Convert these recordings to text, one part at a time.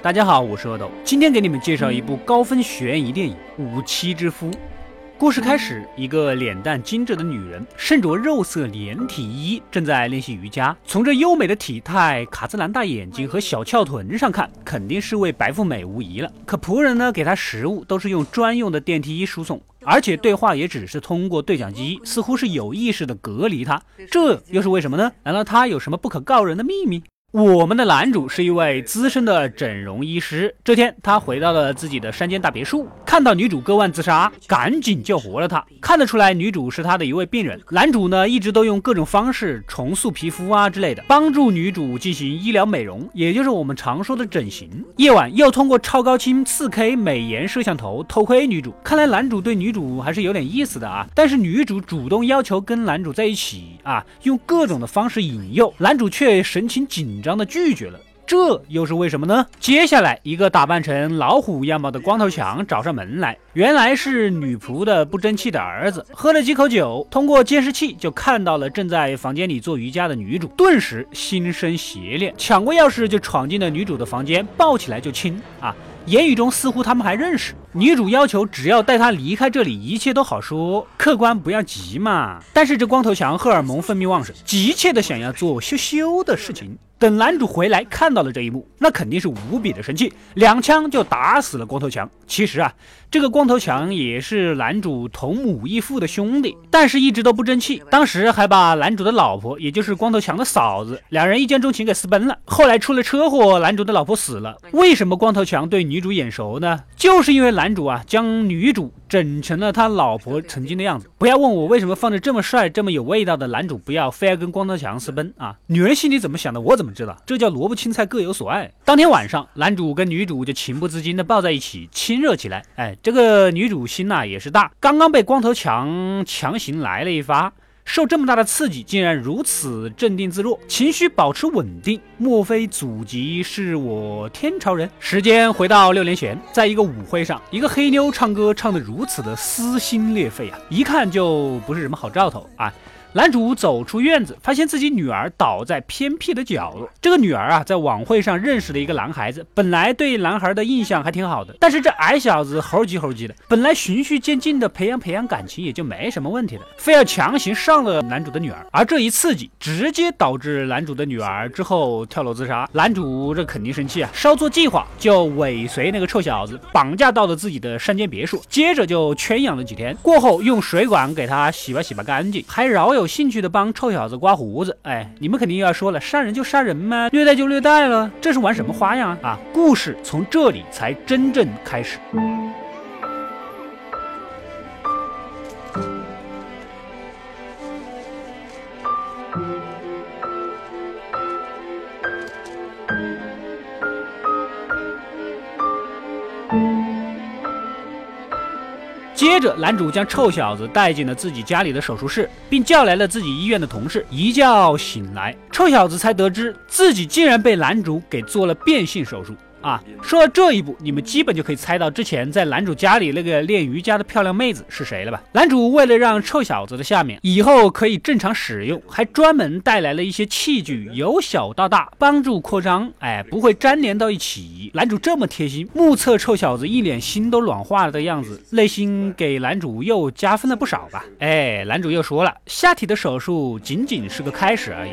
大家好，我是阿斗，今天给你们介绍一部高分悬疑电影《五妻之夫》。故事开始，一个脸蛋精致的女人，身着肉色连体衣，正在练习瑜伽。从这优美的体态、卡姿兰大眼睛和小翘臀上看，肯定是位白富美无疑了。可仆人呢，给她食物都是用专用的电梯输送，而且对话也只是通过对讲机，似乎是有意识的隔离她。这又是为什么呢？难道她有什么不可告人的秘密？我们的男主是一位资深的整容医师。这天，他回到了自己的山间大别墅，看到女主割腕自杀，赶紧救活了她。看得出来，女主是他的一位病人。男主呢，一直都用各种方式重塑皮肤啊之类的，帮助女主进行医疗美容，也就是我们常说的整形。夜晚又通过超高清 4K 美颜摄像头偷窥女主。看来男主对女主还是有点意思的啊。但是女主主动要求跟男主在一起啊，用各种的方式引诱男主，却神情紧。张张的拒绝了，这又是为什么呢？接下来，一个打扮成老虎样貌的光头强找上门来，原来是女仆的不争气的儿子。喝了几口酒，通过监视器就看到了正在房间里做瑜伽的女主，顿时心生邪念，抢过钥匙就闯进了女主的房间，抱起来就亲啊！言语中似乎他们还认识。女主要求只要带他离开这里，一切都好说。客官不要急嘛。但是这光头强荷尔蒙分泌旺盛，急切的想要做羞羞的事情。等男主回来看到了这一幕，那肯定是无比的生气，两枪就打死了光头强。其实啊，这个光头强也是男主同母异父的兄弟，但是一直都不争气。当时还把男主的老婆，也就是光头强的嫂子，两人一见钟情给私奔了。后来出了车祸，男主的老婆死了。为什么光头强对女主眼熟呢？就是因为男主啊，将女主。整成了他老婆曾经的样子。不要问我为什么放着这么帅、这么有味道的男主，不要非要跟光头强私奔啊！女人心里怎么想的，我怎么知道？这叫萝卜青菜各有所爱。当天晚上，男主跟女主就情不自禁的抱在一起，亲热起来。哎，这个女主心呐也是大，刚刚被光头强强行来了一发。受这么大的刺激，竟然如此镇定自若，情绪保持稳定。莫非祖籍是我天朝人？时间回到六年前，在一个舞会上，一个黑妞唱歌唱得如此的撕心裂肺啊，一看就不是什么好兆头啊。男主走出院子，发现自己女儿倒在偏僻的角落。这个女儿啊，在晚会上认识了一个男孩子，本来对男孩的印象还挺好的。但是这矮小子猴急猴急的，本来循序渐进的培养培养感情也就没什么问题了，非要强行上了男主的女儿。而这一刺激，直接导致男主的女儿之后跳楼自杀。男主这肯定生气啊，稍作计划就尾随那个臭小子，绑架到了自己的山间别墅，接着就圈养了几天。过后用水管给他洗吧洗吧干净，还饶有。兴趣的帮臭小子刮胡子，哎，你们肯定又要说了，杀人就杀人嘛？虐待就虐待了，这是玩什么花样啊？啊，故事从这里才真正开始。接着，男主将臭小子带进了自己家里的手术室，并叫来了自己医院的同事。一觉醒来，臭小子才得知自己竟然被男主给做了变性手术。啊，说到这一步，你们基本就可以猜到之前在男主家里那个练瑜伽的漂亮妹子是谁了吧？男主为了让臭小子的下面以后可以正常使用，还专门带来了一些器具，由小到大帮助扩张，哎，不会粘连到一起。男主这么贴心，目测臭小子一脸心都软化了的样子，内心给男主又加分了不少吧？哎，男主又说了，下体的手术仅仅是个开始而已。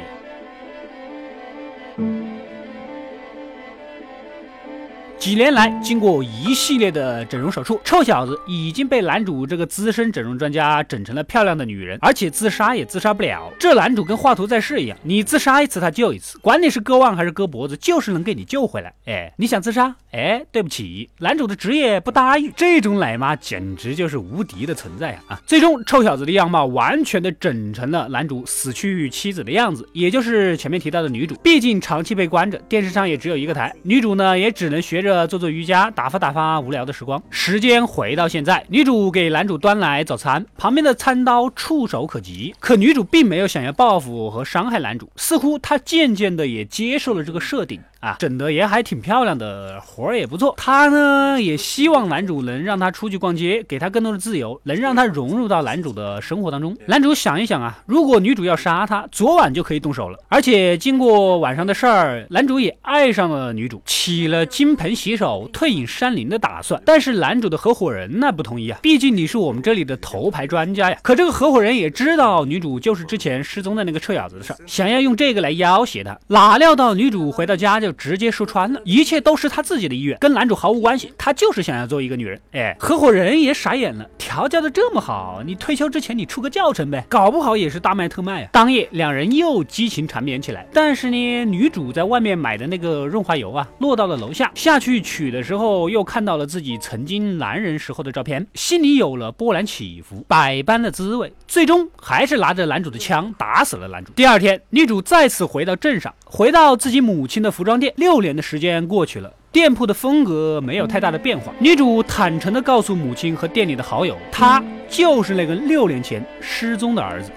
几年来，经过一系列的整容手术，臭小子已经被男主这个资深整容专家整成了漂亮的女人，而且自杀也自杀不了。这男主跟画图在世一样，你自杀一次他救一次，管你是割腕还是割脖子，就是能给你救回来。哎，你想自杀？哎，对不起，男主的职业不答应。这种奶妈简直就是无敌的存在啊！啊，最终臭小子的样貌完全的整成了男主死去妻子的样子，也就是前面提到的女主。毕竟长期被关着，电视上也只有一个台，女主呢也只能学着。做做瑜伽，打发打发无聊的时光。时间回到现在，女主给男主端来早餐，旁边的餐刀触手可及。可女主并没有想要报复和伤害男主，似乎她渐渐的也接受了这个设定。啊，整的也还挺漂亮的，活儿也不错。她呢也希望男主能让她出去逛街，给她更多的自由，能让她融入到男主的生活当中。男主想一想啊，如果女主要杀他，昨晚就可以动手了。而且经过晚上的事儿，男主也爱上了女主，起了金盆洗手、退隐山林的打算。但是男主的合伙人那不同意啊，毕竟你是我们这里的头牌专家呀。可这个合伙人也知道女主就是之前失踪的那个臭小子的事儿，想要用这个来要挟他。哪料到女主回到家就直接说穿了，一切都是他自己的意愿，跟男主毫无关系。他就是想要做一个女人。哎，合伙人也傻眼了，调教的这么好，你退休之前你出个教程呗，搞不好也是大卖特卖啊。当夜两人又激情缠绵起来，但是呢，女主在外面买的那个润滑油啊，落到了楼下，下去取的时候又看到了自己曾经男人时候的照片，心里有了波澜起伏，百般的滋味，最终还是拿着男主的枪打死了男主。第二天，女主再次回到镇上，回到自己母亲的服装六年的时间过去了，店铺的风格没有太大的变化。女主坦诚地告诉母亲和店里的好友，她就是那个六年前失踪的儿子。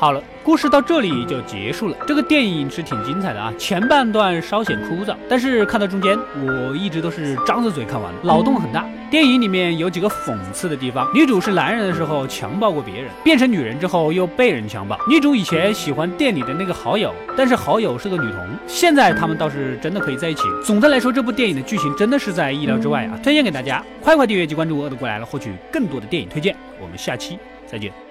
好了，故事到这里就结束了。这个电影是挺精彩的啊，前半段稍显枯燥，但是看到中间，我一直都是张着嘴看完的，脑洞很大。电影里面有几个讽刺的地方：女主是男人的时候强暴过别人，变成女人之后又被人强暴；女主以前喜欢店里的那个好友，但是好友是个女同，现在他们倒是真的可以在一起。总的来说，这部电影的剧情真的是在意料之外啊！推荐给大家，快快订阅及关注，我的过来了，获取更多的电影推荐。我们下期再见。